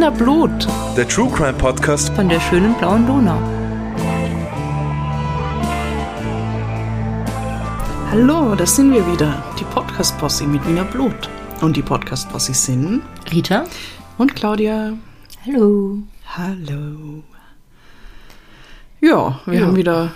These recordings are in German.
Wiener Blut. Der True Crime Podcast von der schönen blauen Donau. Hallo, da sind wir wieder. Die Podcast-Posse mit Wiener Blut. Und die Podcast-Posse sind Rita und Claudia. Hallo. Hallo. Ja, wir Ja. haben wieder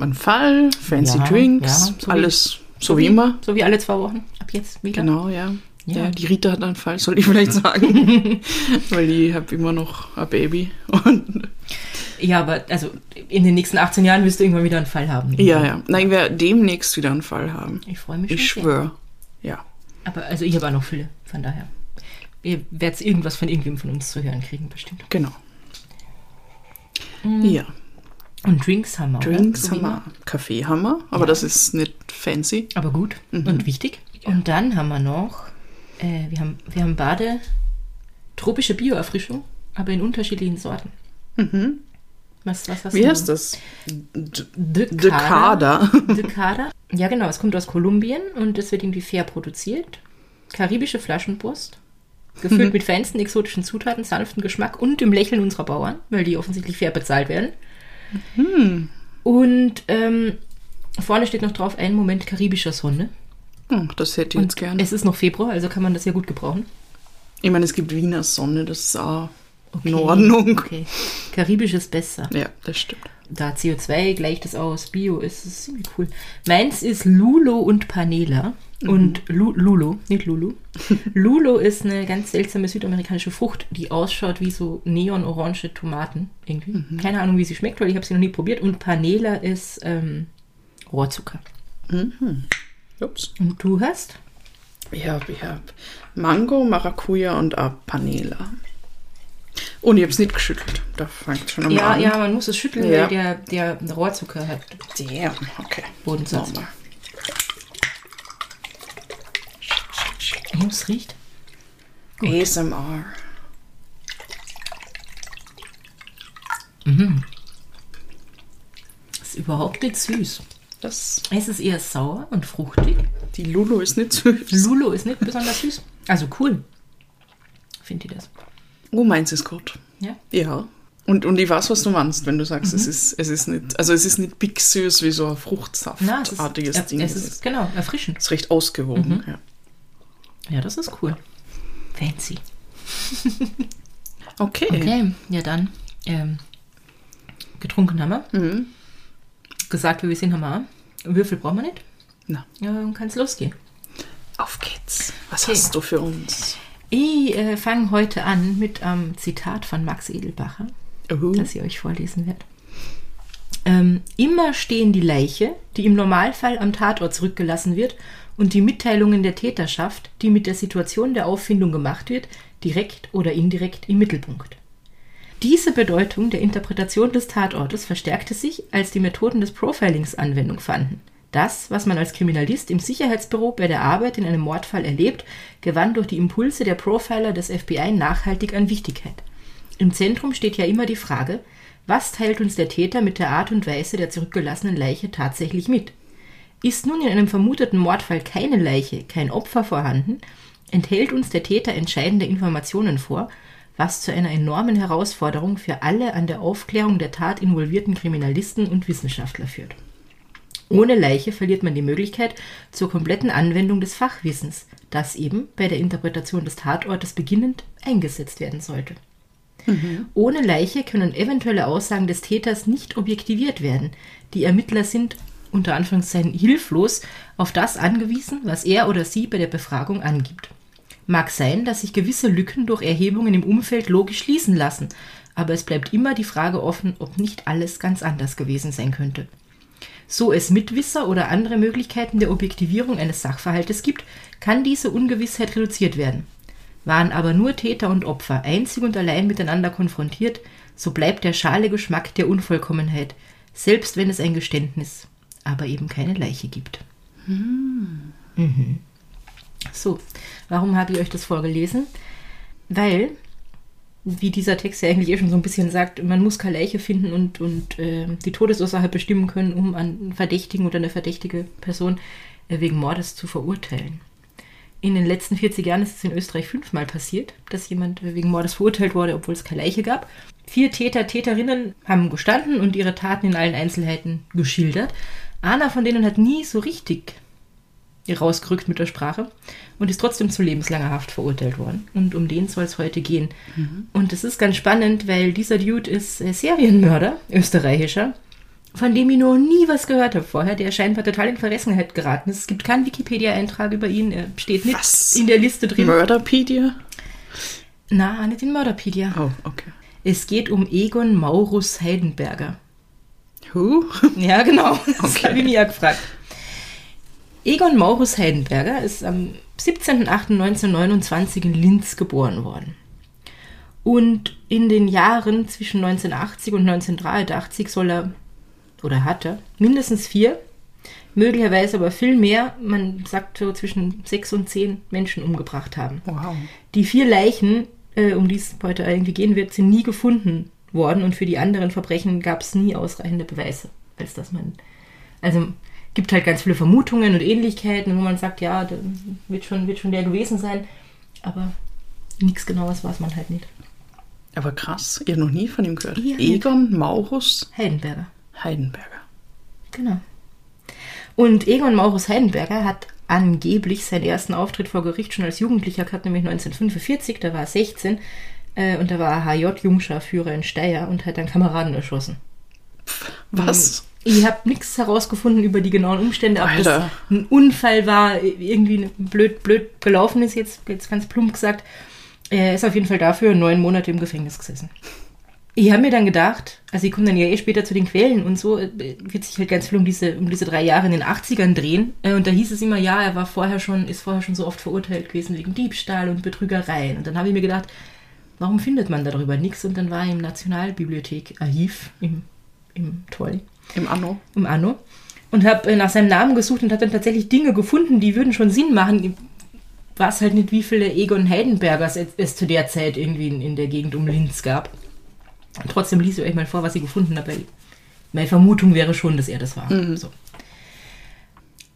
einen Fall, fancy Ja, Drinks, ja, so wie- alles so wie immer. So wie alle zwei Wochen. Ab jetzt wieder. Genau, ja. Ja. ja. die Rita hat einen Fall, soll ich vielleicht sagen. Weil ich habe immer noch ein Baby. Und Ja, aber also in den nächsten 18 Jahren wirst du irgendwann wieder einen Fall haben. ja, ja. Nein, ich werde demnächst wieder einen Fall haben. Ich freue mich Ich schon. sehr. schwöre. Ja. Aber also ich habe auch noch viele, von daher. Ihr werdet irgendwas von irgendwem von uns zu hören kriegen, bestimmt. Genau. Mhm. Ja. Und Drinks haben wir. oder? Drinks haben wir. Kaffee haben wir, aber Ja. das ist nicht fancy. Aber gut und wichtig. Und dann haben wir noch, äh, wir, haben, wir haben Bade, tropische Bioerfrischung, aber in unterschiedlichen Sorten. Was, was hast Wie heißt das? Decada. Decada. Ja, genau. Es kommt aus Kolumbien und es wird irgendwie fair produziert. Karibische Flaschenpost. Gefüllt mit feinsten exotischen Zutaten, sanften Geschmack und dem Lächeln unserer Bauern, weil die offensichtlich fair bezahlt werden. Und ähm, vorne steht noch drauf, ein Moment karibischer Sonne. Hm, das hätte ich jetzt gern. Es ist noch Februar, also kann man das ja gut gebrauchen. Ich meine, es gibt Wiener Sonne, das ist auch Okay. in Ordnung. Okay. Karibisch ist besser. Ja, das stimmt. Da CO2 gleicht es aus, Bio ist, ist irgendwie cool. Meins ist Lulo und Panela. Und Lu Lulo, nicht Lulu. Lulo ist eine ganz seltsame südamerikanische Frucht, die ausschaut wie so neonorange Tomaten irgendwie. Keine Ahnung, wie sie schmeckt, weil ich habe sie noch nie probiert. Und Panela ist ähm, Rohrzucker. Ups. Und du hast? Ich habe ich hab Mango, Maracuja und auch Panela. Und ich habe es nicht geschüttelt. Da fängt schon Ja, an. ja, man muss es schütteln, Ja. weil der, der Rohrzucker hat Damn, okay. Bodensatz. Oh, es riecht. ASMR. Ist überhaupt nicht süß. Das, Es ist eher sauer und fruchtig. die Lulu ist nicht süß. Lulo ist nicht besonders süß. Also cool. Finde ich das. Oh, meins ist gut. Ja. Ja. Und, und ich weiß, was du meinst, wenn du sagst, es, ist, es ist nicht, also es ist nicht big süß wie so ein es Fruchtsaftartiges Ding. es Es ist genau erfrischend. ist recht ausgewogen. Ja. Ja, das ist cool. Fancy. Okay. Okay, ja dann. Ähm, getrunken haben wir. Mhm. Gesagt, wie wir sind, haben wir auch. Würfel brauchen wir nicht. Na, Ja, dann kann es losgehen. auf geht's. Was Okay. hast du für uns? Ich äh, fange heute an mit einem Zitat von Max Edelbacher. Uh, das ich euch vorlesen werde. Ähm, immer stehen die Leiche, die im Normalfall am Tatort zurückgelassen wird, und die Mitteilungen der Täterschaft, die mit der Situation der Auffindung gemacht wird, direkt oder indirekt im Mittelpunkt. Diese Bedeutung der Interpretation des Tatortes verstärkte sich, als die Methoden des Profilings Anwendung fanden. Das, was man als Kriminalist im Sicherheitsbüro bei der Arbeit in einem Mordfall erlebt, gewann durch die Impulse der Profiler des FBI nachhaltig an Wichtigkeit. Im Zentrum steht ja immer die Frage, was teilt uns der Täter mit der Art und Weise der zurückgelassenen Leiche tatsächlich mit? Ist nun in einem vermuteten Mordfall keine Leiche, kein Opfer vorhanden, enthält uns der Täter entscheidende Informationen vor, was zu einer enormen Herausforderung für alle an der Aufklärung der Tat involvierten Kriminalisten und Wissenschaftler führt. Ohne Leiche verliert man die Möglichkeit zur kompletten Anwendung des Fachwissens, das eben bei der Interpretation des Tatortes beginnend eingesetzt werden sollte. Ohne Leiche können eventuelle Aussagen des Täters nicht objektiviert werden. Die Ermittler sind unter Anführungszeichen hilflos auf das angewiesen, was er oder sie bei der Befragung angibt. Mag sein, dass sich gewisse Lücken durch Erhebungen im Umfeld logisch schließen lassen, aber es bleibt immer die Frage offen, ob nicht alles ganz anders gewesen sein könnte. So es Mitwisser oder andere Möglichkeiten der Objektivierung eines Sachverhaltes gibt, kann diese Ungewissheit reduziert werden. Waren aber nur Täter und Opfer einzig und allein miteinander konfrontiert, so bleibt der schale Geschmack der Unvollkommenheit, selbst wenn es ein Geständnis, aber eben keine Leiche gibt. Mhm. So, warum habe ich euch das vorgelesen? Weil, wie dieser Text ja eigentlich eh schon so ein bisschen sagt, man muss keine Leiche finden und, und äh, die Todesursache bestimmen können, um einen Verdächtigen oder eine verdächtige Person äh, wegen Mordes zu verurteilen. in den letzten 40 Jahren ist es in Österreich fünfmal passiert, dass jemand wegen Mordes verurteilt wurde, obwohl es keine Leiche gab. Vier Täter, Täterinnen haben gestanden und ihre Taten in allen Einzelheiten geschildert. Einer von denen hat nie so richtig rausgerückt mit der Sprache und ist trotzdem zu lebenslanger Haft verurteilt worden. Und um den soll es heute gehen. Und das ist ganz spannend, weil dieser Dude ist äh, Serienmörder, österreichischer, von dem ich noch nie was gehört habe vorher, der scheinbar total in Vergessenheit geraten ist. Es gibt keinen Wikipedia-Eintrag über ihn, er steht nicht Was? in der Liste drin. Murderpedia? Na, nicht in Mörderpedia. Oh, okay. Es geht um Egon Maurus Heidenberger. Who? Ja, genau. Das Okay. habe ich mich ja gefragt. Egon Maurus Heidenberger ist am 17.08.1929 in Linz geboren worden. Und in den Jahren zwischen 1980 und 1983 soll er, oder hat er, mindestens vier, möglicherweise aber viel mehr, man sagt so zwischen sechs und zehn Menschen umgebracht haben. Wow. Die vier Leichen, äh, um die es heute irgendwie gehen wird, sind nie gefunden worden und für die anderen Verbrechen gab es nie ausreichende Beweise, als dass man. Also gibt halt ganz viele Vermutungen und Ähnlichkeiten, wo man sagt, ja, da wird schon, wird schon der gewesen sein, aber nichts Genaues weiß man halt nicht. Aber krass, ihr noch nie von ihm gehört. Ja, Egon Maurus Heidenberger, Heidenberger. genau. Und Egon Maurus Heidenberger hat angeblich seinen ersten Auftritt vor Gericht schon als Jugendlicher gehabt, nämlich 1945, da war er 16 äh, und da war er HJ-Jungscharführer in Steyr und hat dann Kameraden erschossen. Was? Ich habe nichts herausgefunden über die genauen Umstände, ob das Alter. ein Unfall war, irgendwie blöd, blöd gelaufen ist, jetzt, jetzt ganz plump gesagt. Er ist auf jeden Fall dafür neun Monate im Gefängnis gesessen. Ich habe mir dann gedacht, also ich komme dann ja eh später zu den Quellen und so, äh, wird sich halt ganz viel um diese, um diese drei Jahre in den 80ern drehen. Äh, Und da hieß es immer, ja, er war vorher schon, ist vorher schon so oft verurteilt gewesen wegen Diebstahl und Betrügereien. Und dann habe ich mir gedacht, warum findet man darüber nichts? Und dann war ich im Nationalbibliothek Archiv, im, im Toll, Im Anno? im Anno und habe nach seinem Namen gesucht und habe dann tatsächlich Dinge gefunden, die würden schon Sinn machen. Ich weiß halt nicht, wie viele Egon Heidenbergers es, zu der Zeit irgendwie in, in der Gegend um Linz gab. Und trotzdem lese ich euch mal vor, was ich gefunden habe, weil meine Vermutung wäre schon, dass er das war. So.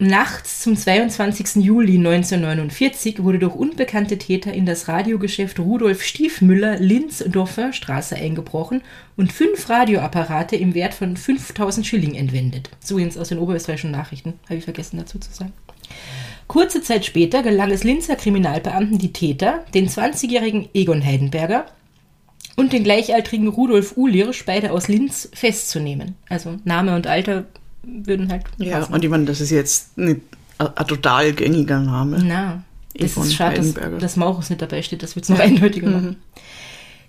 Nachts zum 22. Juli 1949 wurde durch unbekannte Täter in das Radiogeschäft Rudolf Stiefmüller Linz Dauphinstraße eingebrochen und fünf Radioapparate im Wert von 5000 Schilling entwendet. So jetzt aus den oberösterreichischen Nachrichten, habe ich vergessen dazu zu sagen. Kurze Zeit später gelang es Linzer Kriminalbeamten, die Täter, den 20-jährigen Egon Heidenberger und den gleichaltrigen Rudolf Uhlirsch, beide aus Linz, festzunehmen. Also Name und Alter würden halt Ja, passen. und ich meine, das ist jetzt nicht ein, ein total gängiger Name. Na, das ist schade, dass, dass Maurus nicht dabei steht. Das wird es noch eindeutiger machen.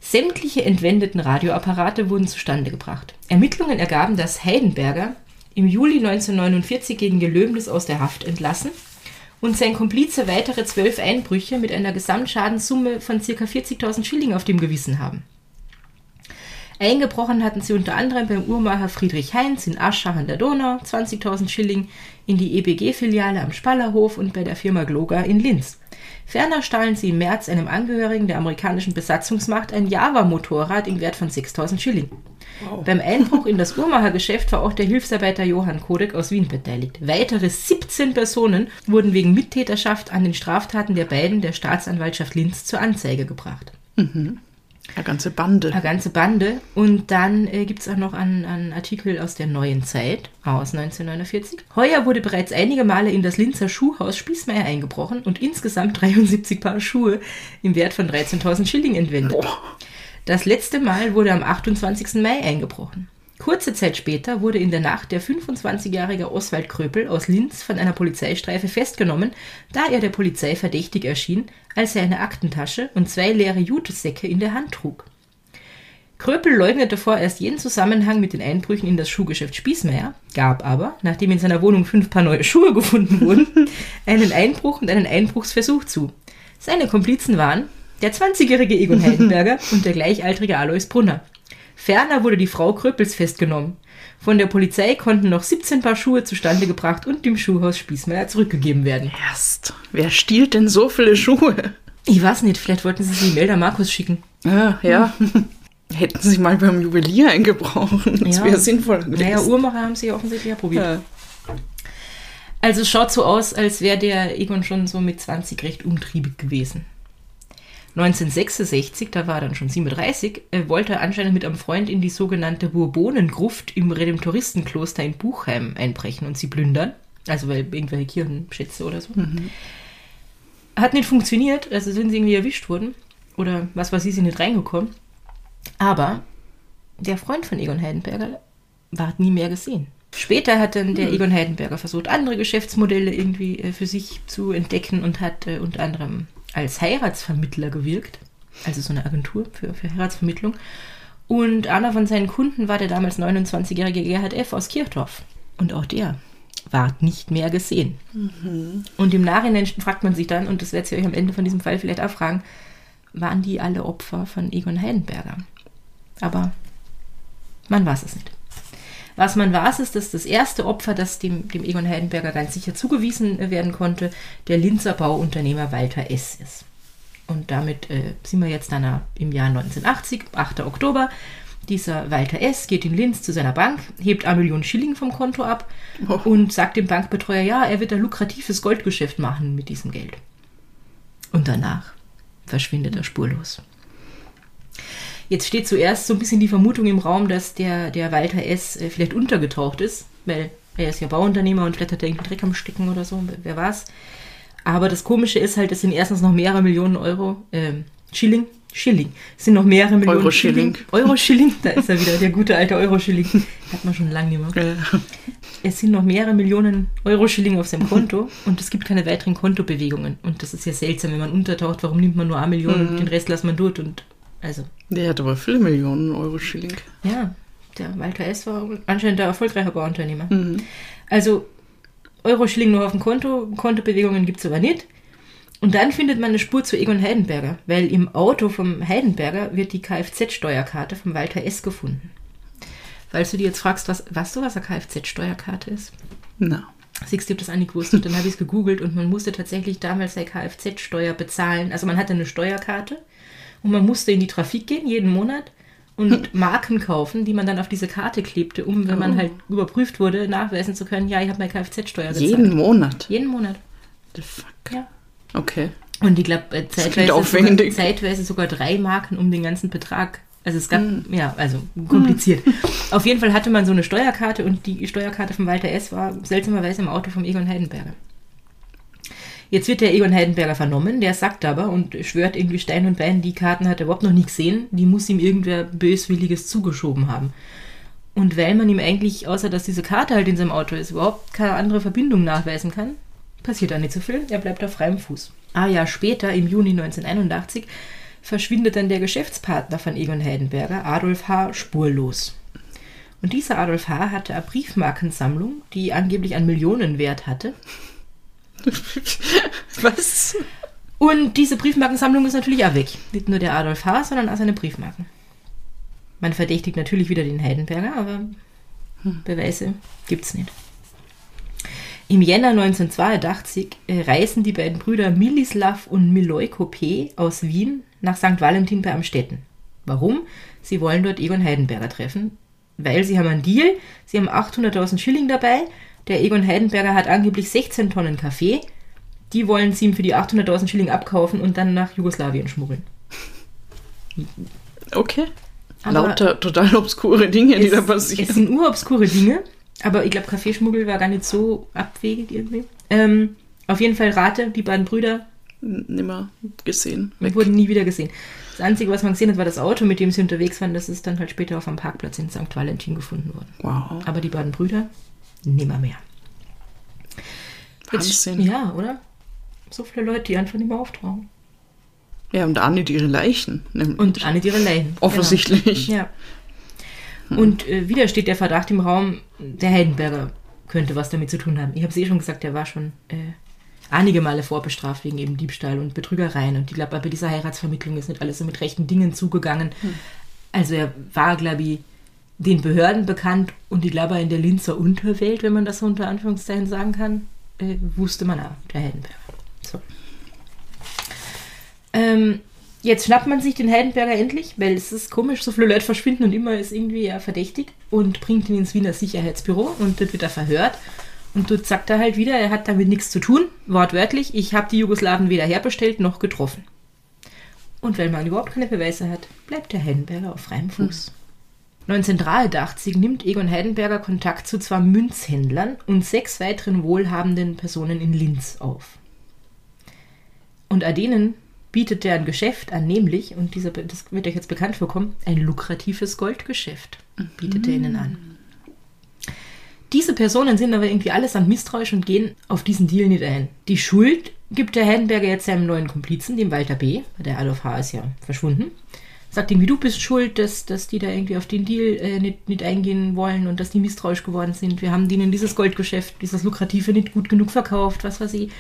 Sämtliche entwendeten Radioapparate wurden zustande gebracht. Ermittlungen ergaben, dass Heidenberger im Juli 1949 gegen Gelöbnis aus der Haft entlassen und sein Komplize weitere zwölf Einbrüche mit einer Gesamtschadenssumme von ca. 40.000 Schilling auf dem Gewissen haben. Eingebrochen hatten sie unter anderem beim Uhrmacher Friedrich Heinz in Aschach an der Donau 20.000 Schilling, in die EBG-Filiale am Spallerhof und bei der Firma Gloga in Linz. Ferner stahlen sie im März einem Angehörigen der amerikanischen Besatzungsmacht ein Java-Motorrad im Wert von 6.000 Schilling. Beim Einbruch in das Uhrmachergeschäft war auch der Hilfsarbeiter Johann Kodek aus Wien beteiligt. Weitere 17 Personen wurden wegen Mittäterschaft an den Straftaten der beiden der Staatsanwaltschaft Linz zur Anzeige gebracht. Eine ganze Bande. Eine ganze Bande. Und dann äh, gibt es auch noch einen, einen Artikel aus der Neuen Zeit aus 1949. Heuer wurde bereits einige Male in das Linzer Schuhhaus Spießmeier eingebrochen und insgesamt 73 Paar Schuhe im Wert von 13.000 Schilling entwendet. Das letzte Mal wurde am 28. Mai eingebrochen. Kurze Zeit später wurde in der Nacht der 25-jährige Oswald Kröpel aus Linz von einer Polizeistreife festgenommen, da er der Polizei verdächtig erschien, als er eine Aktentasche und zwei leere Jutesäcke in der Hand trug. Kröpel leugnete vorerst jeden Zusammenhang mit den Einbrüchen in das Schuhgeschäft Spießmeier, gab aber, nachdem in seiner Wohnung fünf Paar neue Schuhe gefunden wurden, einen Einbruch und einen Einbruchsversuch zu. Seine Komplizen waren der 20-jährige Egon Heidenberger und der gleichaltrige Alois Brunner. Ferner wurde die Frau Kröpels festgenommen. Von der Polizei konnten noch 17 Paar Schuhe zustande gebracht und dem Schuhhaus Spießmeier zurückgegeben werden. Erst. Wer stiehlt denn so viele Schuhe? Ich weiß nicht, vielleicht wollten sie sie Melder Markus schicken. Ja, ja. Hätten sie mal beim Juwelier eingebrochen. Das Ja. wäre sinnvoll gewesen. Naja, Uhrmacher haben sie offensichtlich ja probiert. ja. Also es schaut so aus, als wäre der Egon schon so mit 20 recht umtriebig gewesen. 1966, da war er dann schon 37, äh, wollte er anscheinend mit einem Freund in die sogenannte Bourbonengruft im Redemptoristenkloster in Buchheim einbrechen und sie plündern. Also weil irgendwelche Kirchenschätze oder so. Hat nicht funktioniert, also sind sie irgendwie erwischt worden. Oder was weiß ich, sind nicht reingekommen. Aber der Freund von Egon Heidenberger war nie mehr gesehen. Später hat dann der Egon Heidenberger versucht, andere Geschäftsmodelle irgendwie äh, für sich zu entdecken und hat äh, unter anderem als Heiratsvermittler gewirkt. Also so eine Agentur für, für Heiratsvermittlung. Und einer von seinen Kunden war der damals 29-jährige Gerhard F. aus Kirchdorf. Und auch der ward nicht mehr gesehen. Und im Nachhinein fragt man sich dann, und das werdet ihr euch am Ende von diesem Fall vielleicht auch fragen, waren die alle Opfer von Egon Heidenberger? Aber man weiß es nicht. Was man weiß, ist, dass das erste Opfer, das dem, dem Egon Heidenberger ganz sicher zugewiesen werden konnte, der Linzer Bauunternehmer Walter S. ist. Und damit äh, sind wir jetzt dann im Jahr 1980, 8. Oktober. Dieser Walter S. geht in Linz zu seiner Bank, hebt eine Million Schilling vom Konto ab Oh. und sagt dem Bankbetreuer, ja, er wird ein lukratives Goldgeschäft machen mit diesem Geld. Und danach verschwindet er spurlos. Jetzt steht zuerst so ein bisschen die Vermutung im Raum, dass der, der Walter S. äh, vielleicht untergetaucht ist, weil er ist ja Bauunternehmer und vielleicht hat er irgendwie Dreck am Stecken oder so, wer weiß. Aber das Komische ist halt, es sind erstens noch mehrere Millionen Euro, ähm, Schilling, Schilling, es sind noch mehrere Millionen Euro-Schilling. Euro-Schilling, da ist er wieder, der gute alte Euro-Schilling. Hat man schon lange nicht mehr. Äh, Es sind noch mehrere Millionen Euro-Schilling auf seinem Konto und es gibt keine weiteren Kontobewegungen. Und das ist ja seltsam, wenn man untertaucht, warum nimmt man nur eine Million und den Rest lässt man dort und also, der hat aber viele Millionen Euro Schilling. ja, der Walter S. war anscheinend der erfolgreiche Bauunternehmer. Also Euro-Schilling nur auf dem Konto, Kontobewegungen gibt es aber nicht. Und dann findet man eine Spur zu Egon Heidenberger, weil im Auto vom Heidenberger wird die Kfz-Steuerkarte von Walter S. gefunden. Falls du dir jetzt fragst, was, weißt du, was eine Kfz-Steuerkarte ist? Na. Siehst du, das nicht gewusst. Und dann habe ich es gegoogelt und man musste tatsächlich damals seine Kfz-Steuer bezahlen. Also man hatte eine Steuerkarte und man musste in die Trafik gehen, jeden Monat, und Marken kaufen, die man dann auf diese Karte klebte, um, wenn man Oh. halt überprüft wurde, nachweisen zu können, ja, ich habe meine Kfz-Steuer gezahlt. Jeden Monat. Jeden Monat, The fuck. ja. Okay. Und ich glaube, klingt zeitweise, sogar, zeitweise sogar drei Marken um den ganzen Betrag. Also es gab, Hm. ja, also kompliziert. Auf jeden Fall hatte man so eine Steuerkarte und die Steuerkarte von Walter S. war seltsamerweise im Auto vom Egon Heidenberger. Jetzt wird der Egon Heidenberger vernommen, der sagt aber und schwört irgendwie Stein und Bein, die Karten hat er überhaupt noch nie gesehen, die muss ihm irgendwer Böswilliges zugeschoben haben. Und weil man ihm eigentlich, außer dass diese Karte halt in seinem Auto ist, überhaupt keine andere Verbindung nachweisen kann, passiert da nicht so viel. Er bleibt auf freiem Fuß. Ein Jahr später, im Juni 1981, verschwindet dann der Geschäftspartner von Egon Heidenberger, Adolf H., spurlos. Und dieser Adolf H. hatte eine Briefmarkensammlung, die angeblich einen Millionenwert hatte. Was? Und diese Briefmarkensammlung ist natürlich auch weg. Nicht nur der Adolf H., sondern auch seine Briefmarken. Man verdächtigt natürlich wieder den Heidenberger, aber Beweise gibt's nicht. Im Jänner 1982 äh, reisen die beiden Brüder Milislav und Milojko P. aus Wien nach St. Valentin bei Amstetten. Warum? Sie wollen dort Egon Heidenberger treffen, weil sie haben einen Deal, sie haben 800.000 Schilling dabei, der Egon Heidenberger hat angeblich 16 Tonnen Kaffee, die wollen sie ihm für die 800.000 Schilling abkaufen und dann nach Jugoslawien schmuggeln. Okay. Aber Lauter total obskure Dinge, die es, da es passieren. sind urobskure Dinge, aber ich glaube, Kaffeeschmuggel war gar nicht so abwegig irgendwie. Ähm, auf jeden Fall rate, die beiden Brüder Nimmer gesehen. Weg. wurden nie wieder gesehen. Das Einzige, was man gesehen hat, war das Auto, mit dem sie unterwegs waren. Das ist dann halt später auf einem Parkplatz in St. Valentin gefunden worden. Wow. Aber die beiden Brüder nimmer mehr. Wahnsinn. ja, oder? So viele Leute, die einfach nicht mehr auftauchen. Ja, und auch nicht ihre Leichen. nämlich. Und auch nicht ihre Leichen. Offensichtlich. Genau. Ja. Und äh, wieder steht der Verdacht im Raum, der Heidenberger könnte was damit zu tun haben. Ich habe es eh schon gesagt, der war schon äh, einige Male vorbestraft wegen eben Diebstahl und Betrügereien. Und ich glaube, bei dieser Heiratsvermittlung ist nicht alles so mit rechten Dingen zugegangen. Also er war, glaube ich, den Behörden bekannt und ich glaube in der Linzer Unterwelt, wenn man das so unter Anführungszeichen sagen kann, äh, wusste man auch, der Heidenberger. So. Ähm, jetzt schnappt man sich den Heidenberger endlich, weil es ist komisch, so viele Leute verschwinden und immer ist irgendwie er verdächtig und bringt ihn ins Wiener Sicherheitsbüro und dort wird er verhört. Und dort sagt er halt wieder, er hat damit nichts zu tun, wortwörtlich, ich habe die Jugoslawen weder herbestellt noch getroffen. Und weil man überhaupt keine Beweise hat, bleibt der Heidenberger auf freiem Fuß. 1983 nimmt Egon Heidenberger Kontakt zu zwei Münzhändlern und sechs weiteren wohlhabenden Personen in Linz auf. Und denen bietet er ein Geschäft an, nämlich, und dieser, das wird euch jetzt bekannt vorkommen, ein lukratives Goldgeschäft bietet er ihnen an. Diese Personen sind aber irgendwie allesamt misstrauisch und gehen auf diesen Deal nicht ein. Die Schuld gibt der Heidenberger jetzt seinem neuen Komplizen, dem Walter B., der Adolf H. ist ja verschwunden. Sagt irgendwie, du bist schuld, dass, dass die da irgendwie auf den Deal äh, nicht, nicht eingehen wollen und dass die misstrauisch geworden sind. Wir haben denen dieses Goldgeschäft, dieses Lukrative nicht gut genug verkauft, was weiß ich.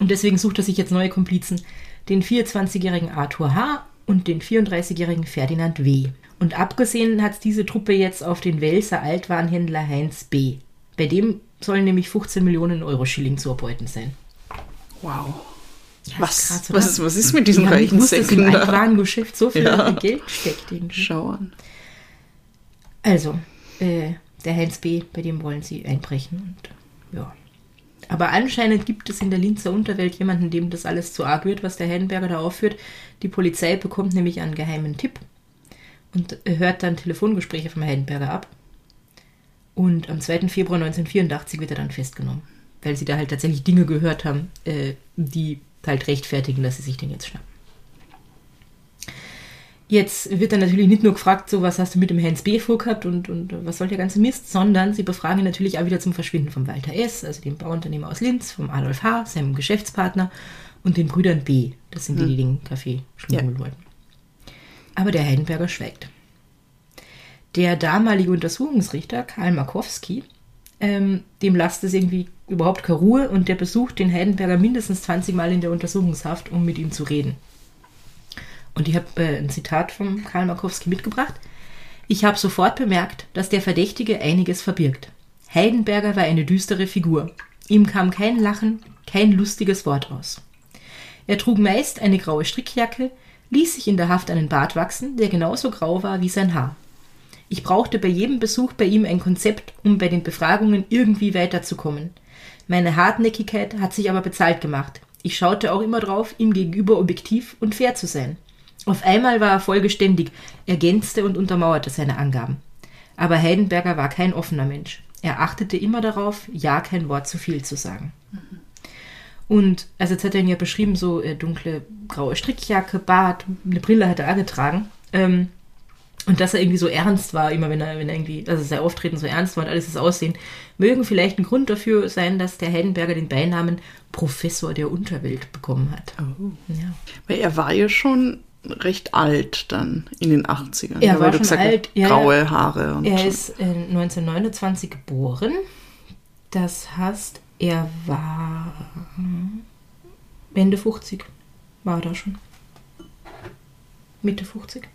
Und deswegen sucht er sich jetzt neue Komplizen. Den 24-jährigen Arthur H. und den 34-jährigen Ferdinand W. Und abgesehen hat diese Truppe jetzt auf den Welser Altwarenhändler Heinz B. Bei dem sollen nämlich 15 Millionen Euro Schilling zu erbeuten sein. Wow. Ja, Was, oder? was, ist, was ist mit diesen nicht reichen Säcken im da? Altwarengeschäft so viel Ja. Geld steckt. Irgendwie. Schau an. Also, äh, der Heinz B., bei dem wollen sie einbrechen und ja. Aber anscheinend gibt es in der Linzer Unterwelt jemanden, dem das alles zu arg wird, was der Heidenberger da aufführt. Die Polizei bekommt nämlich einen geheimen Tipp und hört dann Telefongespräche vom Heidenberger ab. Und am 2. Februar 1984 wird er dann festgenommen, weil sie da halt tatsächlich Dinge gehört haben, äh, die halt rechtfertigen, dass sie sich den jetzt schnappen. Jetzt wird dann natürlich nicht nur gefragt, so was hast du mit dem Hans B. vorgehabt und, und was soll der ganze Mist, sondern sie befragen ihn natürlich auch wieder zum Verschwinden von Walter S., also dem Bauunternehmer aus Linz, vom Adolf H., seinem Geschäftspartner und den Brüdern B. Das sind die, die den Kaffee schmuggeln wollten. Aber der Heidenberger schweigt. Der damalige Untersuchungsrichter Karl Markowski, ähm, dem lasst es irgendwie überhaupt keine Ruhe und der besucht den Heidenberger mindestens 20 Mal in der Untersuchungshaft, um mit ihm zu reden. Und ich habe äh, ein Zitat von Karl Markowski mitgebracht. Ich habe sofort bemerkt, dass der Verdächtige einiges verbirgt. Heidenberger war eine düstere Figur. Ihm kam kein Lachen, kein lustiges Wort aus. Er trug meist eine graue Strickjacke, ließ sich in der Haft einen Bart wachsen, der genauso grau war wie sein Haar. Ich brauchte bei jedem Besuch bei ihm ein Konzept, um bei den Befragungen irgendwie weiterzukommen. Meine Hartnäckigkeit hat sich aber bezahlt gemacht. Ich schaute auch immer drauf, ihm gegenüber objektiv und fair zu sein. Auf einmal war er vollgeständig, ergänzte und untermauerte seine Angaben. Aber Heidenberger war kein offener Mensch. Er achtete immer darauf, ja kein Wort zu viel zu sagen. Und also jetzt hat er ihn ja beschrieben, so äh, dunkle graue Strickjacke, Bart, eine Brille hat er auch getragen. Ähm, und dass er irgendwie so ernst war, immer wenn er, wenn er irgendwie, also sein Auftreten so ernst war und alles das Aussehen, mögen vielleicht ein Grund dafür sein, dass der Heidenberger den Beinamen Professor der Unterwelt bekommen hat. Ja. Weil er war ja schon recht alt dann in den 80ern. Er ja, war schon gesagt alt, ja, graue Haare und Er ist äh, 1929 geboren. Das heißt, er war hm, Ende 50 war er da schon. Mitte 50.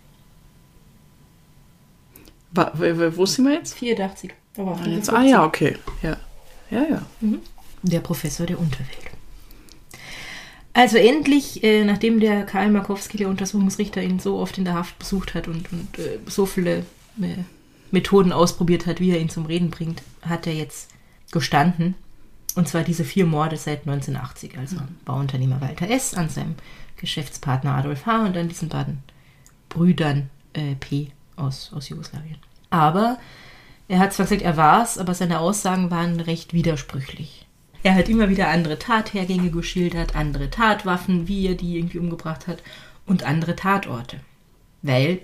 Wo, sind wir jetzt? 84. Da war er jetzt? 55. Ah ja, okay. Ja. Ja, ja. Der Professor der Unterwelt. Also endlich, äh, nachdem der Karl Markowski, der Untersuchungsrichter, ihn so oft in der Haft besucht hat und, und äh, so viele äh, Methoden ausprobiert hat, wie er ihn zum Reden bringt, hat er jetzt gestanden. Und zwar diese vier Morde seit 1980. Also Bauunternehmer Walter S. an seinem Geschäftspartner Adolf H. und an diesen beiden Brüdern äh, P. Aus, aus Jugoslawien. Aber er hat zwar gesagt, er war's, aber seine Aussagen waren recht widersprüchlich. Er hat immer wieder andere Tathergänge geschildert, andere Tatwaffen, wie er die irgendwie umgebracht hat und andere Tatorte. Weil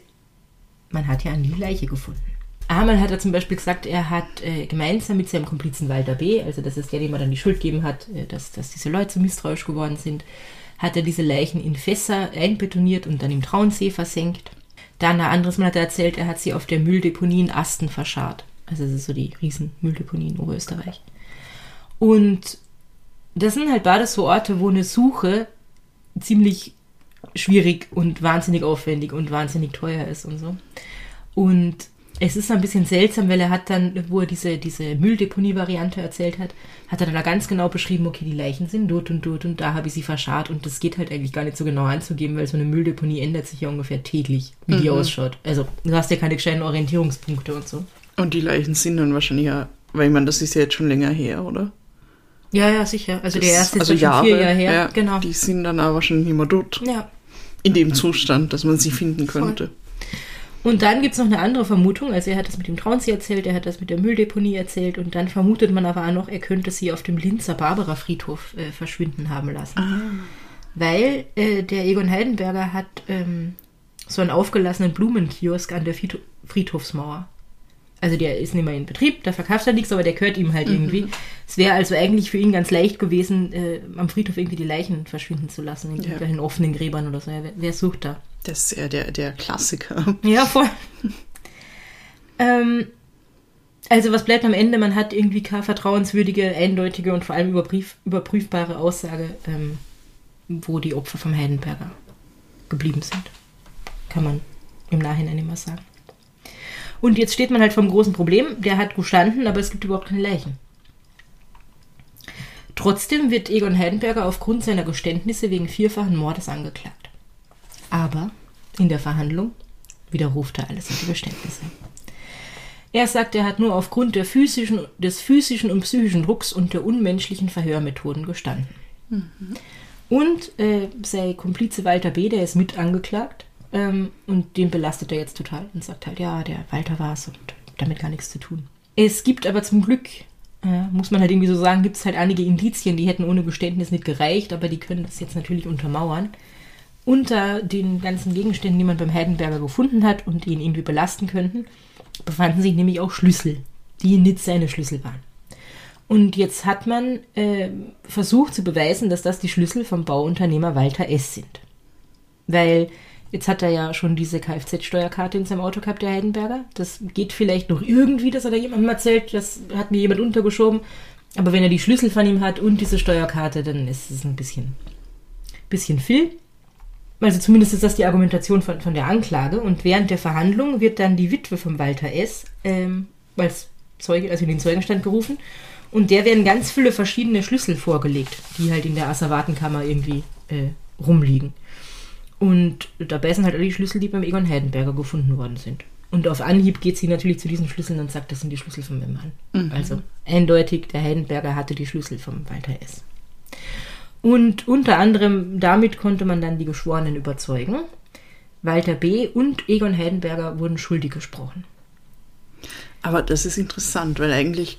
man hat ja nie Leiche gefunden. Einmal hat er zum Beispiel gesagt, er hat äh, gemeinsam mit seinem Komplizen Walter B., also das ist der, dem er dann die Schuld gegeben hat, äh, dass, dass diese Leute so misstrauisch geworden sind, hat er diese Leichen in Fässer einbetoniert und dann im Traunsee versenkt. Dann ein anderes Mal hat er erzählt, er hat sie auf der Mülldeponie in Asten verscharrt. Also das ist so die riesen Mülldeponie in Oberösterreich. Und das sind halt beides so Orte, wo eine Suche ziemlich schwierig und wahnsinnig aufwendig und wahnsinnig teuer ist und so. Und es ist ein bisschen seltsam, weil er hat dann, wo er diese, diese Mülldeponie-Variante erzählt hat, hat er dann da ganz genau beschrieben, okay, die Leichen sind dort und dort und da habe ich sie verscharrt und das geht halt eigentlich gar nicht so genau anzugeben, weil so eine Mülldeponie ändert sich ja ungefähr täglich, wie die ausschaut. Also du hast ja keine gescheiten Orientierungspunkte und so. Und die Leichen sind dann wahrscheinlich ja, weil ich meine, das ist ja jetzt schon länger her, oder? Ja, ja, sicher. Also der Das- erste also ist ja schon vier Jahre her. ja, genau. Die sind dann aber wahrscheinlich nicht mehr dort. Ja. In dem Zustand, dass man sie finden könnte. Und dann gibt es noch eine andere Vermutung. Also er hat das mit dem Traunsee erzählt, er hat das mit der Mülldeponie erzählt und dann vermutet man aber auch noch, er könnte sie auf dem Linzer Barbara Friedhof äh, verschwinden haben lassen. Weil äh, der Egon Heidenberger hat ähm, so einen aufgelassenen Blumenkiosk an der Friedho- Friedhofsmauer. Also der ist nicht mehr in Betrieb, da verkauft er nichts, aber der gehört ihm halt irgendwie. Es wäre also eigentlich für ihn ganz leicht gewesen, äh, am Friedhof irgendwie die Leichen verschwinden zu lassen, in Ja. irgendwelchen offenen Gräbern oder so. Ja, wer, wer sucht da? Das ist ja der, der Klassiker. Ja, voll. ähm, also was bleibt am Ende? Man hat irgendwie keine vertrauenswürdige, eindeutige und vor allem überprüf überprüfbare Aussage, ähm, wo die Opfer vom Heidenberger geblieben sind. Kann man im Nachhinein immer sagen. Und jetzt steht man halt vor einem großen Problem. Der hat gestanden, aber es gibt überhaupt keine Leichen. Trotzdem wird Egon Heidenberger aufgrund seiner Geständnisse wegen vierfachen Mordes angeklagt. Aber in der Verhandlung widerruft er alles seine Geständnisse. Er sagt, er hat nur aufgrund physischen, des physischen und psychischen Drucks und der unmenschlichen Verhörmethoden gestanden. Und äh, sein Komplize Walter B., der ist mit angeklagt ähm, und den belastet er jetzt total und sagt halt, ja, der Walter war es und damit gar nichts zu tun. Es gibt aber zum Glück, äh, muss man halt irgendwie so sagen, gibt es halt einige Indizien, die hätten ohne Geständnis nicht gereicht, aber die können das jetzt natürlich untermauern. Unter den ganzen Gegenständen, die man beim Heidenberger gefunden hat und die ihn irgendwie belasten könnten, befanden sich nämlich auch Schlüssel, die nicht seine Schlüssel waren. Und jetzt hat man äh, versucht zu beweisen, dass das die Schlüssel vom Bauunternehmer Walter S. sind. Weil jetzt hat er ja schon diese Kfz-Steuerkarte in seinem Auto gehabt, der Heidenberger. Das geht vielleicht noch irgendwie, dass er da jemandem erzählt, das hat mir jemand untergeschoben. Aber wenn er die Schlüssel von ihm hat und diese Steuerkarte, dann ist es ein bisschen, bisschen viel. Also zumindest ist das die Argumentation von, von der Anklage. Und während der Verhandlung wird dann die Witwe von Walter S. Ähm, als Zeuge, also in den Zeugenstand gerufen. Und der werden ganz viele verschiedene Schlüssel vorgelegt, die halt in der Asservatenkammer irgendwie äh, rumliegen. Und dabei sind halt alle die Schlüssel, die beim Egon Heidenberger gefunden worden sind. Und auf Anhieb geht sie natürlich zu diesen Schlüsseln und sagt, das sind die Schlüssel von meinem Mann. Also eindeutig, der Heidenberger hatte die Schlüssel vom Walter S. Und unter anderem damit konnte man dann die Geschworenen überzeugen. Walter B. und Egon Heidenberger wurden schuldig gesprochen. Aber das ist interessant, weil eigentlich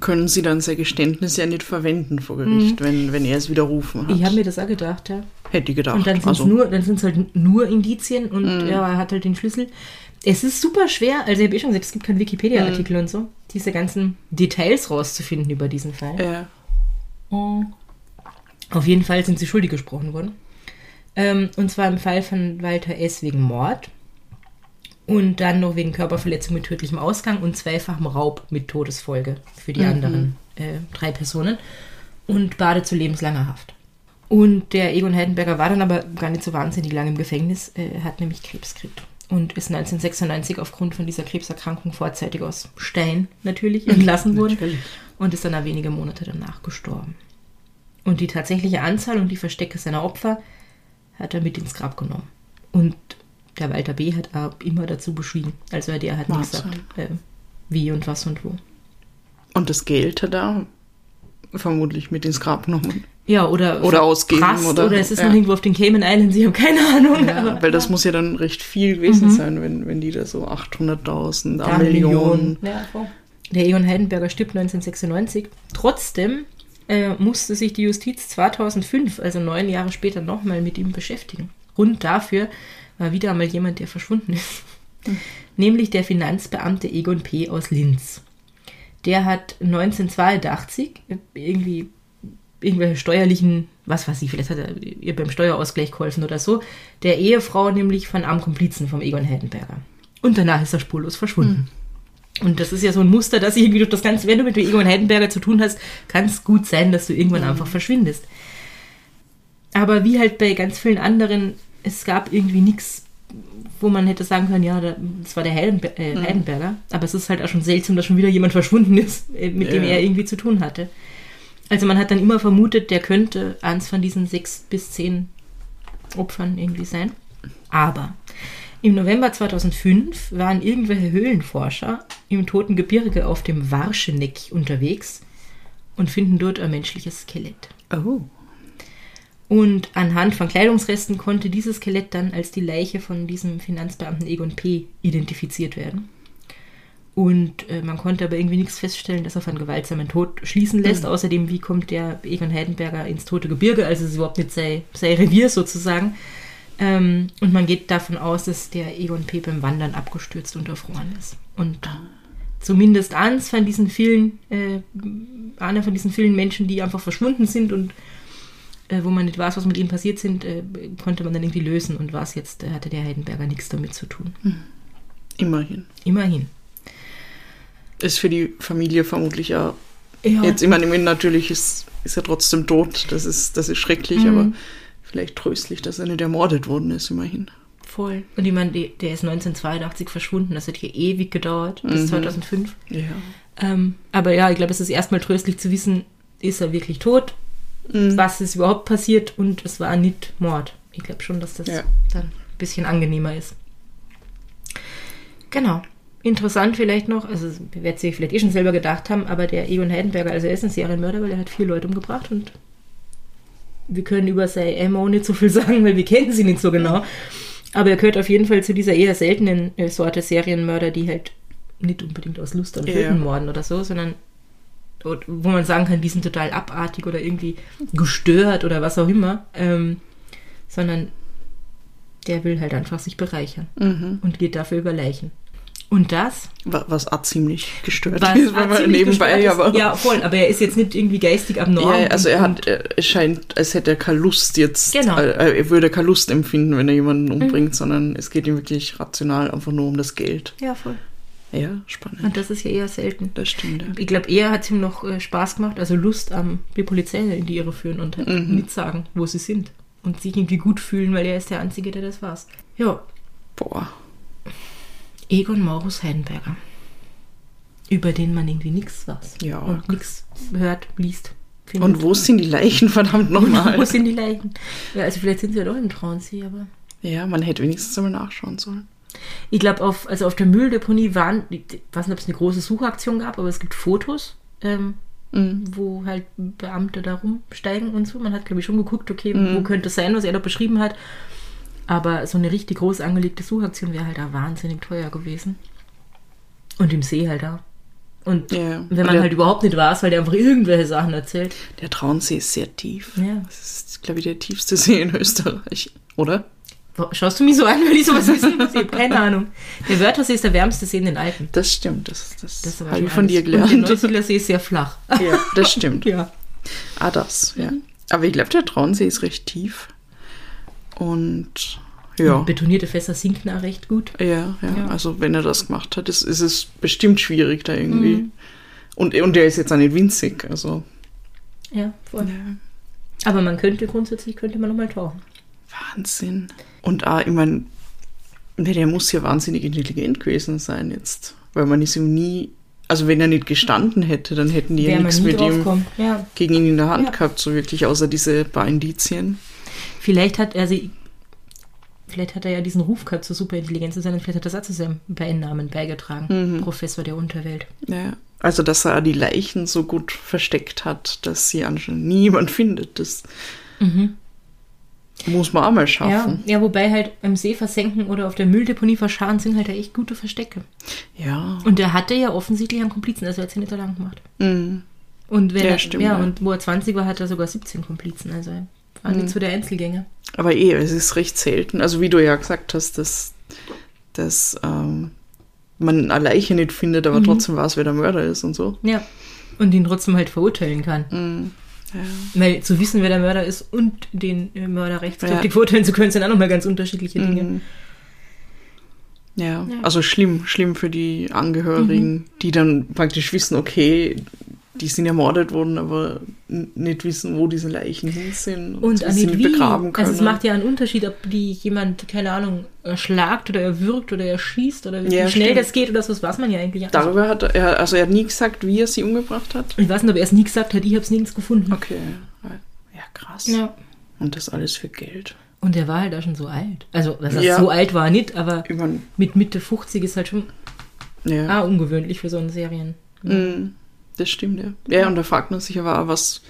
können sie dann sein Geständnis ja nicht verwenden vor Gericht, wenn, wenn er es widerrufen hat. Ich habe mir das auch gedacht, ja. Hätte ich gedacht. Und dann sind es also, nur, dann sind's halt nur Indizien und ja, er hat halt den Schlüssel. Es ist super schwer, also ich habe eh schon gesagt, es gibt keinen Wikipedia-Artikel und so, diese ganzen Details rauszufinden über diesen Fall. äh, Auf jeden Fall sind sie schuldig gesprochen worden. Ähm, und zwar im Fall von Walter S. wegen Mord. Und dann noch wegen Körperverletzung mit tödlichem Ausgang und zweifachem Raub mit Todesfolge für die anderen äh, drei Personen. Und Bade zu lebenslanger Haft. Und der Egon Heidenberger war dann aber gar nicht so wahnsinnig lange im Gefängnis. Er hat nämlich Krebs gekriegt. Und ist 1996 aufgrund von dieser Krebserkrankung vorzeitig aus Stein natürlich entlassen worden. natürlich. Und ist dann auch wenige Monate danach gestorben. Und die tatsächliche Anzahl und die Verstecke seiner Opfer hat er mit ins Grab genommen. Und der Walter B. hat auch immer dazu beschwiegen. Also der hat nicht Wahnsinn. gesagt, äh, wie und was und wo. und das Geld hat er vermutlich mit ins Grab genommen. Ja, oder, Oder ausgeben, verprasst, oder- oder es ist ja. noch irgendwo auf den Cayman Islands, ich habe keine Ahnung. Ja, aber, weil das muss ja dann recht viel gewesen sein, wenn, wenn die da so 800.000, Ja, eine Million. Ja, voll. Der Egon Heidenberger stirbt 1996. Trotzdem äh, musste sich die Justiz 2005, also neun Jahre später, nochmal mit ihm beschäftigen. Grund dafür war wieder einmal jemand, der verschwunden ist. Nämlich der Finanzbeamte Egon P. aus Linz. Der hat 1982 irgendwie irgendwelche steuerlichen, was weiß ich, vielleicht hat er ihr beim Steuerausgleich geholfen oder so, der Ehefrau nämlich von einem Komplizen vom Egon Heidenberger. Und danach ist er spurlos verschwunden. Und das ist ja so ein Muster, dass irgendwie durch das Ganze, wenn du mit Egon Heidenberger zu tun hast, kann es gut sein, dass du irgendwann einfach verschwindest. Aber wie halt bei ganz vielen anderen, es gab irgendwie nichts, wo man hätte sagen können, ja, da- das war der Heidenber äh, Heidenberger. Aber es ist halt auch schon seltsam, dass schon wieder jemand verschwunden ist, äh, mit dem Ja. er irgendwie zu tun hatte. Also man hat dann immer vermutet, der könnte eins von diesen sechs bis zehn Opfern irgendwie sein. Aber im November 2005 waren irgendwelche Höhlenforscher im Toten Gebirge auf dem Warscheneck unterwegs und finden dort ein menschliches Skelett. Oh. Und anhand von Kleidungsresten konnte dieses Skelett dann als die Leiche von diesem Finanzbeamten Egon P. identifiziert werden. Und äh, man konnte aber irgendwie nichts feststellen, das auf einen gewaltsamen Tod schließen lässt. Außerdem, wie kommt der Egon Heidenberger ins tote Gebirge? Also es ist überhaupt nicht sein, sein Revier sozusagen. Ähm, und man geht davon aus, dass der Egon P. beim Wandern abgestürzt und erfroren ist. Und zumindest eins von diesen vielen, äh, einer von diesen vielen Menschen, die einfach verschwunden sind und wo man nicht weiß, was mit ihnen passiert sind, äh, konnte man dann irgendwie lösen und was jetzt, äh, hatte der Heidenberger nichts damit zu tun. Immerhin. Immerhin. Ist für die Familie vermutlich auch. Ja. Jetzt, ich meine, natürlich ist, ist er trotzdem tot. Das ist, das ist schrecklich, Mhm. aber vielleicht tröstlich, dass er nicht ermordet worden ist, immerhin. Voll. Und ich meine, der ist 1982 verschwunden. Das hat hier ewig gedauert, bis 2005. Ja. Ähm, aber ja, ich glaube, es ist erstmal tröstlich zu wissen, ist er wirklich tot? Was ist überhaupt passiert? Und es war nicht Mord. Ich glaube schon, dass das Ja. dann ein bisschen angenehmer ist. Genau. Interessant vielleicht noch, also wird sich vielleicht eh schon selber gedacht haben, aber der Egon Heidenberger, also er ist ein Serienmörder, weil er hat vier Leute umgebracht und wir können über sein MO nicht so viel sagen, weil wir kennen sie nicht so genau. Aber er gehört auf jeden Fall zu dieser eher seltenen äh, Sorte Serienmörder, die halt nicht unbedingt aus Lust an Ja. Töten morden oder so, sondern wo man sagen kann, die sind total abartig oder irgendwie gestört oder was auch immer, ähm, sondern der will halt einfach sich bereichern Mhm. und geht dafür über Leichen. Und das Wa- Was auch ziemlich gestört was ist, wenn man nebenbei, ist. aber. Ja, voll, aber er ist jetzt nicht irgendwie geistig abnorm. Ja, also er hat, er- es scheint, als hätte er keine Lust jetzt, Genau. Mhm. äh, er würde keine Lust empfinden, wenn er jemanden umbringt, sondern es geht ihm wirklich rational einfach nur um das Geld. Ja, voll. Ja, spannend. Und das ist ja eher selten. Das stimmt, ja. Ich glaube, eher hat es ihm noch äh, Spaß gemacht, also Lust am die Polizei in die Irre führen und halt Mhm. nicht sagen, wo sie sind. Und sich irgendwie gut fühlen, weil er ist der Einzige, der das weiß. Ja, Boah. Egon Maurus Heidenberger. Über den man irgendwie nichts weiß. Ja. Und nichts hört, liest. findet. Und wo sind die Leichen, verdammt nochmal? Wo sind die Leichen? Ja, also vielleicht sind sie ja doch im Traunsee, aber. Ja, man hätte wenigstens einmal nachschauen sollen. Ich glaube, auf, also auf der Mülldeponie waren, ich weiß nicht, ob es eine große Suchaktion gab, aber es gibt Fotos, ähm, Mhm. wo halt Beamte da rumsteigen und so. Man hat, glaube ich, schon geguckt, okay, Mhm. wo könnte es sein, was er da beschrieben hat. Aber so eine richtig groß angelegte Suchaktion wäre halt da wahnsinnig teuer gewesen. Und im See halt da. Und Ja. wenn man Der- halt überhaupt nicht weiß, weil der einfach irgendwelche Sachen erzählt. Der Traunsee ist sehr tief. Ja. Das ist, glaube ich, der tiefste See in Österreich, oder? Schaust du mich so an, weil ich sowas wissen muss? Ich habe keine Ahnung. Der Wörthersee ist der wärmste See in den Alpen. Das stimmt, das, das, Das habe ich von dir alles. Und der gelernt. Neusiedler See ist sehr flach. Ja, das stimmt. ja. Ah, das, ja. Mhm. Aber ich glaube, der Traunsee ist recht tief. Und ja. Betonierte Fässer sinken auch recht gut. Ja, ja, Ja. Mhm. also wenn er das gemacht hat, ist, ist es bestimmt schwierig da irgendwie. Und, und der ist jetzt auch nicht winzig, also. Ja, voll. Aber man könnte grundsätzlich könnte man nochmal tauchen. Wahnsinn. Und auch, ich meine, der muss ja wahnsinnig intelligent gewesen sein jetzt. Weil man ist ihm nie, also wenn er nicht gestanden hätte, dann hätten die ja nichts mit ihm. Ja. gegen ihn in der Hand Ja. gehabt, so wirklich, außer diese paar Indizien. Vielleicht hat er sie. Vielleicht hat er ja diesen Ruf gehabt, so superintelligent zu sein und vielleicht hat er das auch zu seinem Beinnamen beigetragen. Professor der Unterwelt. Ja. Also, dass er die Leichen so gut versteckt hat, dass sie anscheinend niemand findet, das muss man auch mal Ja, schaffen. ja, wobei halt im See versenken oder auf der Mülldeponie verscharen sind halt echt gute Verstecke. Ja. Und er hatte ja offensichtlich einen Komplizen, also er hat es ja nicht lang gemacht. Mhm. Und wenn Ja, er, stimmt, ja, ja. und wo er 20 war, hat er sogar 17 Komplizen. Also er war Mhm. nicht so der Einzelgänger. Aber eh, es ist recht selten. Also, wie du ja gesagt hast, dass, dass ähm, man eine Leiche nicht findet, Mhm. aber trotzdem weiß, wer der Mörder ist und so. Ja. Und ihn trotzdem halt verurteilen kann. Mhm. Ja. Weil zu wissen, wer der Mörder ist und den äh, Mörder rechtskräftig Ja. verurteilen zu können, sind auch nochmal ganz unterschiedliche Dinge. Mhm. Ja, Ja. Mhm. also schlimm, schlimm für die Angehörigen, die dann praktisch wissen, okay, die sind ermordet worden, aber nicht wissen, wo diese Leichen hin sind Und sie an sie nicht wie. begraben können. Also es macht ja einen Unterschied, ob die jemand, keine Ahnung, erschlagt oder erwürgt oder erschießt oder wie Ja, schnell stimmt. das geht oder so, das weiß man ja eigentlich. Darüber hat er, also er hat nie gesagt, wie er sie umgebracht hat. ich weiß nicht, ob er es nie gesagt hat, ich habe es nirgends gefunden. Okay, ja, krass. Ja. Und das alles für Geld. Und er war halt auch schon so alt. Also, was heißt, Ja. so alt war er nicht, aber mein, mit Mitte 50 ist halt schon ja. ah, ungewöhnlich für so einen Serien. Mm. Das stimmt, ja. Ja, und da fragt man sich aber auch, was,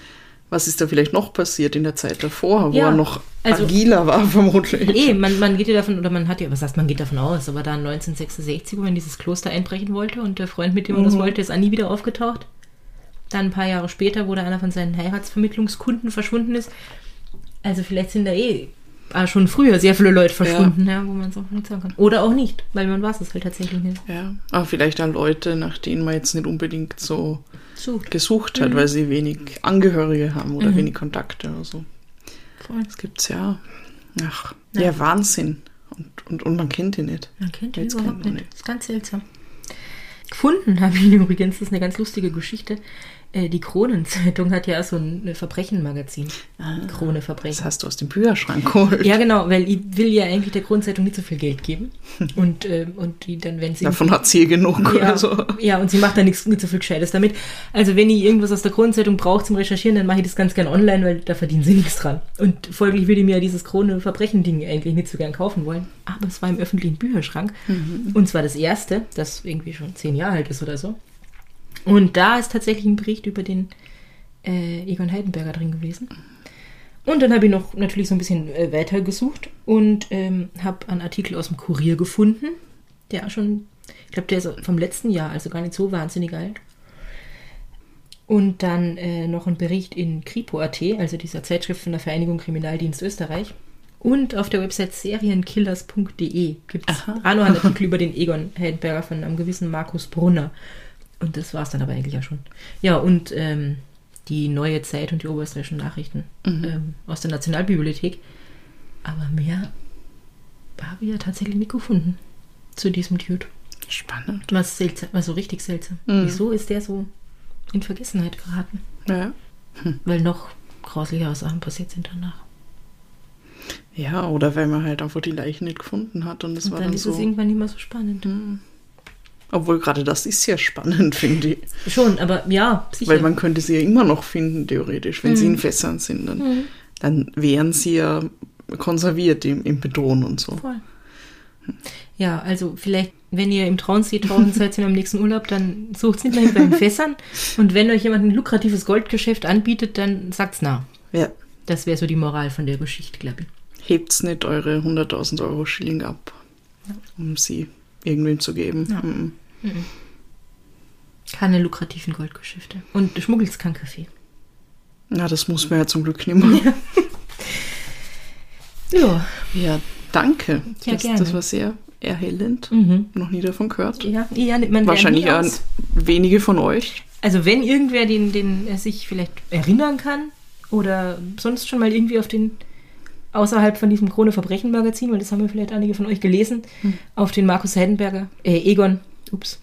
was ist da vielleicht noch passiert in der Zeit davor, wo Ja, er noch also- agiler war, vermutlich. Eh, man, man geht ja davon, oder man hat ja, was heißt, man geht davon aus, aber da 1966, wo man in dieses Kloster einbrechen wollte und der Freund, mit dem man das wollte, ist auch nie wieder aufgetaucht. Dann ein paar Jahre später, wo da einer von seinen Heiratsvermittlungskunden verschwunden ist. Also vielleicht sind da eh schon früher sehr viele Leute verschwunden, ja. wo man es auch nicht sagen kann. Oder auch nicht, weil man weiß es halt tatsächlich nicht. Ja, aber vielleicht auch Leute, nach denen man jetzt nicht unbedingt so Sucht. gesucht Mhm. hat, weil sie wenig Angehörige haben oder wenig Kontakte oder so. Voll. Das gibt's ja. Ach, Ja. ja, Wahnsinn. Und, und, und man kennt ihn nicht. Man kennt ihn überhaupt kennt man nicht. Das ist ganz seltsam. Gefunden habe ich ihn übrigens, das ist eine ganz lustige Geschichte. Äh, Die Kronenzeitung hat ja so ein Verbrechenmagazin. Krone Verbrechen. Das hast du aus dem Bücherschrank geholt. Ja, genau, weil ich will ja eigentlich der Kronenzeitung nicht so viel Geld geben. Und, ähm, und die dann, wenn sie. Davon hat sie genug ja, oder so. ja, und sie macht da nichts, nicht so viel Gescheites damit. Also wenn ich irgendwas aus der Kronenzeitung brauche zum Recherchieren, dann mache ich das ganz gern online, weil da verdienen sie nichts dran. Und folglich würde ich mir ja dieses Krone-Verbrechen-Ding eigentlich nicht so gern kaufen wollen. Aber es war im öffentlichen Bücherschrank. Und zwar das erste, das irgendwie schon zehn Jahre alt ist oder so. Und da ist tatsächlich ein Bericht über den äh, Egon Heidenberger drin gewesen. Und dann habe ich noch natürlich so ein bisschen äh, weiter gesucht und ähm, habe einen Artikel aus dem Kurier gefunden, der auch schon, ich glaube, der ist vom letzten Jahr, also gar nicht so wahnsinnig alt. Und dann äh, noch ein Bericht in Kripo.at, also dieser Zeitschrift von der Vereinigung Kriminaldienst Österreich. Und auf der Website serienkillers.de gibt es auch noch einen Artikel über den Egon Heidenberger von einem gewissen Markus Brunner. Und das war es dann aber eigentlich ja schon. Ja, und ähm, die Neue Zeit und die Oberösterreichischen Nachrichten ähm, aus der Nationalbibliothek. Aber mehr habe ich ja tatsächlich nicht gefunden zu diesem Dude. Spannend. Was seltsam, also richtig seltsam. Wieso ist der so in Vergessenheit geraten? Ja. Weil noch grauslichere Sachen passiert sind danach. ja, oder weil man halt einfach die Leichen nicht gefunden hat und es war dann dann ist so. es irgendwann nicht mehr so spannend. Obwohl gerade das ist ja spannend, finde ich. Schon, aber ja, sicher. Weil man könnte sie ja immer noch finden, theoretisch. Wenn Mhm. sie in Fässern sind, dann, dann wären sie ja konserviert im, im Beton und so. Voll. Ja, also vielleicht, wenn ihr im Traunsee tauchen seid in am nächsten Urlaub, dann sucht nicht mehr bei den Fässern. Und wenn euch jemand ein lukratives Goldgeschäft anbietet, dann sagt's na. Ja. Das wäre so die Moral von der Geschichte, glaube ich. Hebt's nicht eure 100.000 Euro Schilling ab, um sie irgendwem zu geben. Ja. Mhm. Keine lukrativen Goldgeschäfte. Und schmuggelt's kein Kaffee. Na, das muss man ja zum Glück nicht mehr. Ja. Ja, danke. Ja, das, gerne. das war sehr erhellend. Mhm. Noch nie davon gehört. Ja, ja man Wahrscheinlich aus. wenige von euch. Also wenn irgendwer den, den er sich vielleicht erinnern kann oder sonst schon mal irgendwie auf den außerhalb von diesem Krone Verbrechen Magazin, weil das haben ja vielleicht einige von euch gelesen, auf den Markus Heidenberger, äh, Egon, ups,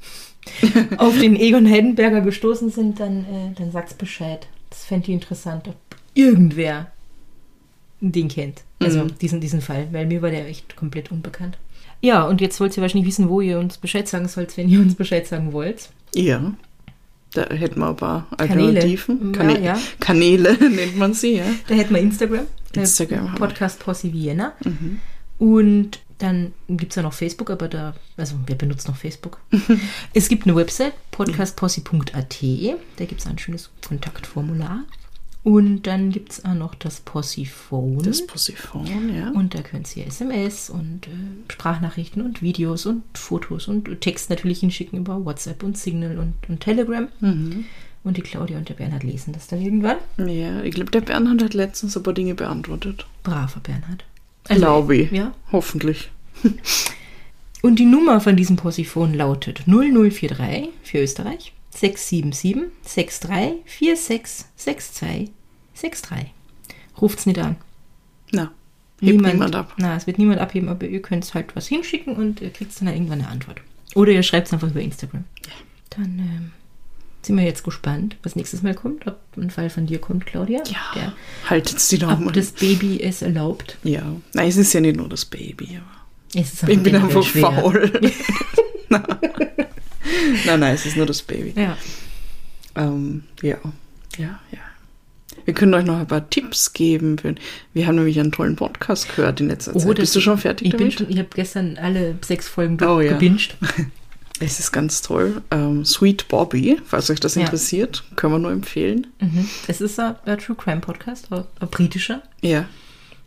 auf den Egon Heidenberger gestoßen sind, dann, äh, dann sagt's Bescheid. Das fände ich interessant, ob irgendwer den kennt. Also Mhm. diesen, diesen Fall, weil mir war der echt komplett unbekannt. Ja, und jetzt wollt ihr wahrscheinlich wissen, wo ihr uns Bescheid sagen sollt, wenn ihr uns Bescheid sagen wollt. Ja. Da hätten wir ein paar Kanäle. Alternativen. Ja, Kanä- ja. Kanäle nennt man sie, ja. Da hätten wir Instagram. Instagram äh, wir. Podcast Posse Vienna. Und dann gibt es ja noch Facebook, aber da, also wer benutzt noch Facebook? es gibt eine Website, podcastposse.at. Da gibt es ein schönes Kontaktformular. Und dann gibt es auch noch das Possiphone. Das Posiphon, ja. und da könnt ihr SMS und äh, Sprachnachrichten und Videos und Fotos und Text natürlich hinschicken über WhatsApp und Signal und, und Telegram. Mhm. Und die Claudia und der Bernhard lesen das dann irgendwann. Ja, ich glaube, der Bernhard hat letztens ein paar Dinge beantwortet. Braver Bernhard. Glaube ich. Ja. Hoffentlich. Und die Nummer von diesem Possiphon lautet 0043 für Österreich 677 63 46 62 63. Ruft's nicht an. Na, hebt niemand ab. Na, es wird niemand abheben, aber ihr könnt halt was hinschicken und ihr kriegt dann irgendwann eine Antwort. Oder ihr schreibt es einfach über Instagram. Dann ähm, sind wir jetzt gespannt, was nächstes Mal kommt. Ob ein Fall von dir kommt, Claudia. Ja, Der, haltet's die Daumen. ob das Baby es erlaubt. ja. Nein, es ist ja nicht nur das Baby, ist ich bin einfach schwer. faul. nein. nein, nein, es ist nur das Baby. Ja. Ähm, ja, ja, ja. Wir können euch noch ein paar Tipps geben. Für, wir haben nämlich einen tollen Podcast gehört in letzter Zeit. Oh, das- Bist du schon fertig Ich bin damit? schon, ich habe gestern alle sechs Folgen Oh, ja. gebinged. Es ist ganz toll. Ähm, Sweet Bobby, falls euch das Ja. interessiert, können wir nur empfehlen. Mhm. Es ist ein, ein True Crime Podcast, ein, ein britischer. Ja.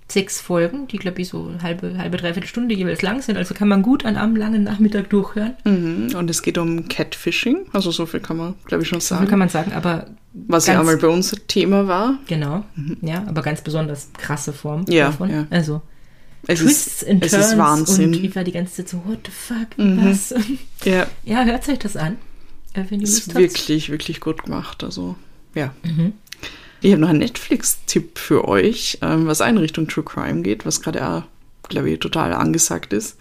Sechs Folgen, die glaube ich so halbe, halbe, dreiviertel Stunde jeweils lang sind. Also kann man gut an einem langen Nachmittag durchhören. Mhm. Und es geht um Catfishing. Also so viel kann man, glaube ich, schon So viel sagen. kann man sagen, aber Was ja einmal bei uns Thema war. genau, ja, aber ganz besonders krasse Form Mhm. Ja, davon. ja. Also Es Twists ist, and es Turns ist Wahnsinn. und ich war die ganze Zeit so, what the fuck, Mhm. was? ja, ja, hört euch das an, äh, wenn ihr ist wirklich, wirklich gut gemacht. Also, ja. Mhm. Ich habe noch einen Netflix-Tipp für euch, ähm, was in Richtung True Crime geht, was gerade auch, glaube ich, total angesagt ist.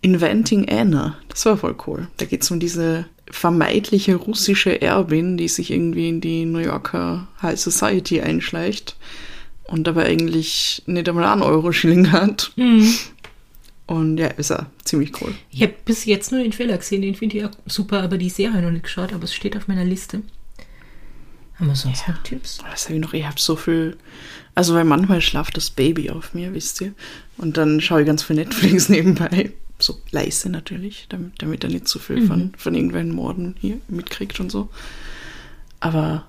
Inventing Anna. Das war voll cool. Da geht es um diese vermeintliche russische Erbin, die sich irgendwie in die New Yorker High Society einschleicht und dabei eigentlich nicht einmal einen Euro-Schilling hat. Mhm. Und ja, ist ja ziemlich cool. Ich habe bis jetzt nur den Trailer gesehen, den finde ich auch super, aber die Serie noch nicht geschaut, aber es steht auf meiner Liste. Haben wir sonst noch Tipps? Was habe ich noch? Ich habe so viel. Also, weil manchmal schlaft das Baby auf mir, wisst ihr. Und dann schaue ich ganz viel Netflix nebenbei. So leise natürlich, damit, damit er nicht zu viel von, von irgendwelchen Morden hier mitkriegt und so. Aber.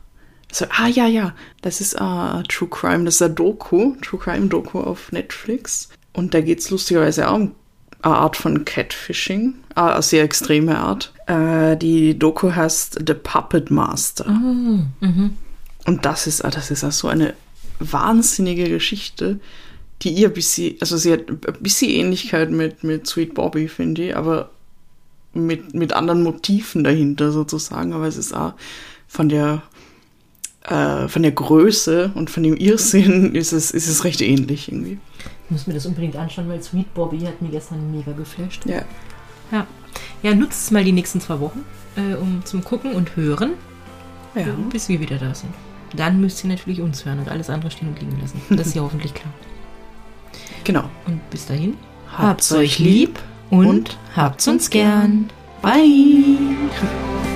So, ah, ja, ja. Das ist äh, True Crime. Das ist ein Doku. True Crime Doku auf Netflix. Und da geht es lustigerweise auch um eine Art von Catfishing. Äh, Eine sehr extreme Art. Äh, die Doku heißt The Puppet Master. Und das ist, ah, das ist auch so eine wahnsinnige Geschichte, die ihr ein bisschen, also sie hat ein bisschen Ähnlichkeit mit, mit Sweet Bobby, finde ich, aber mit, mit anderen Motiven dahinter sozusagen. Aber es ist auch von der, äh, von der Größe und von dem Irrsinn ist es, ist es recht ähnlich irgendwie. Ich muss mir das unbedingt anschauen, weil Sweet Bobby hat mich gestern mega geflasht. Ja. Ja, ja nutzt es mal die nächsten zwei Wochen, äh, um zum Gucken und Hören, Ja. bis wir wieder da sind. Dann müsst ihr natürlich uns hören und alles andere stehen und liegen lassen. Das ist ja hoffentlich klar. Genau. Und bis dahin, Habt's euch lieb und, und habt's uns gern. Bye.